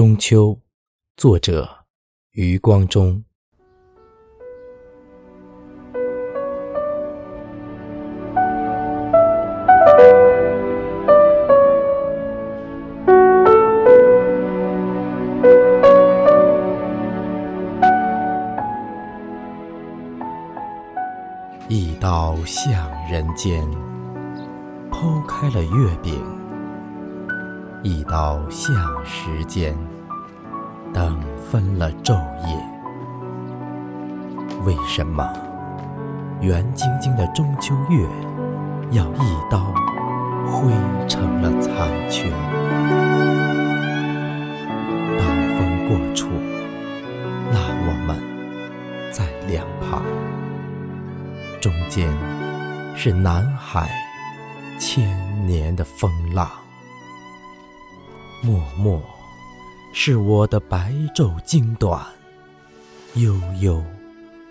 中秋，作者余光中。一刀向人间，剖开了月饼；一刀向时间，等分了昼夜。为什么圆晶晶的中秋月，要一刀挥成了残缺？刀锋过处，那我们在两旁。中间是南海千年的风浪，默默是我的白昼经短，悠悠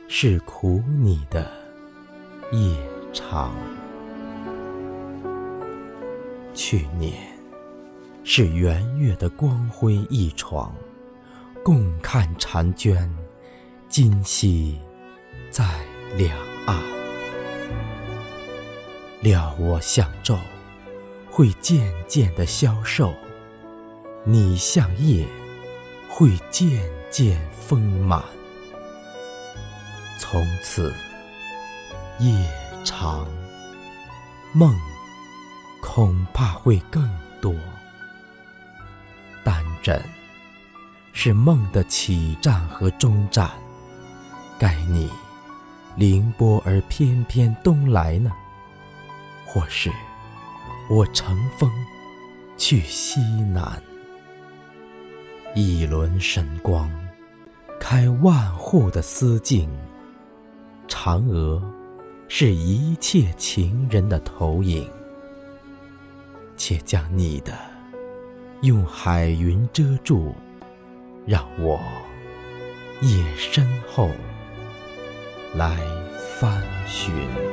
是苦你的夜长。去年是圆月的光辉一床，共看婵娟，今夕在两岸。料我向昼，会渐渐的消瘦；你像夜，会渐渐丰满。从此夜长，梦恐怕会更多。但枕是梦的起站和终站，该你凌波而翩翩东来呢？或是我乘风去西南，一轮神光开万户的思境。嫦娥是一切情人的投影，且将你的用海云遮住，让我夜深后来翻寻。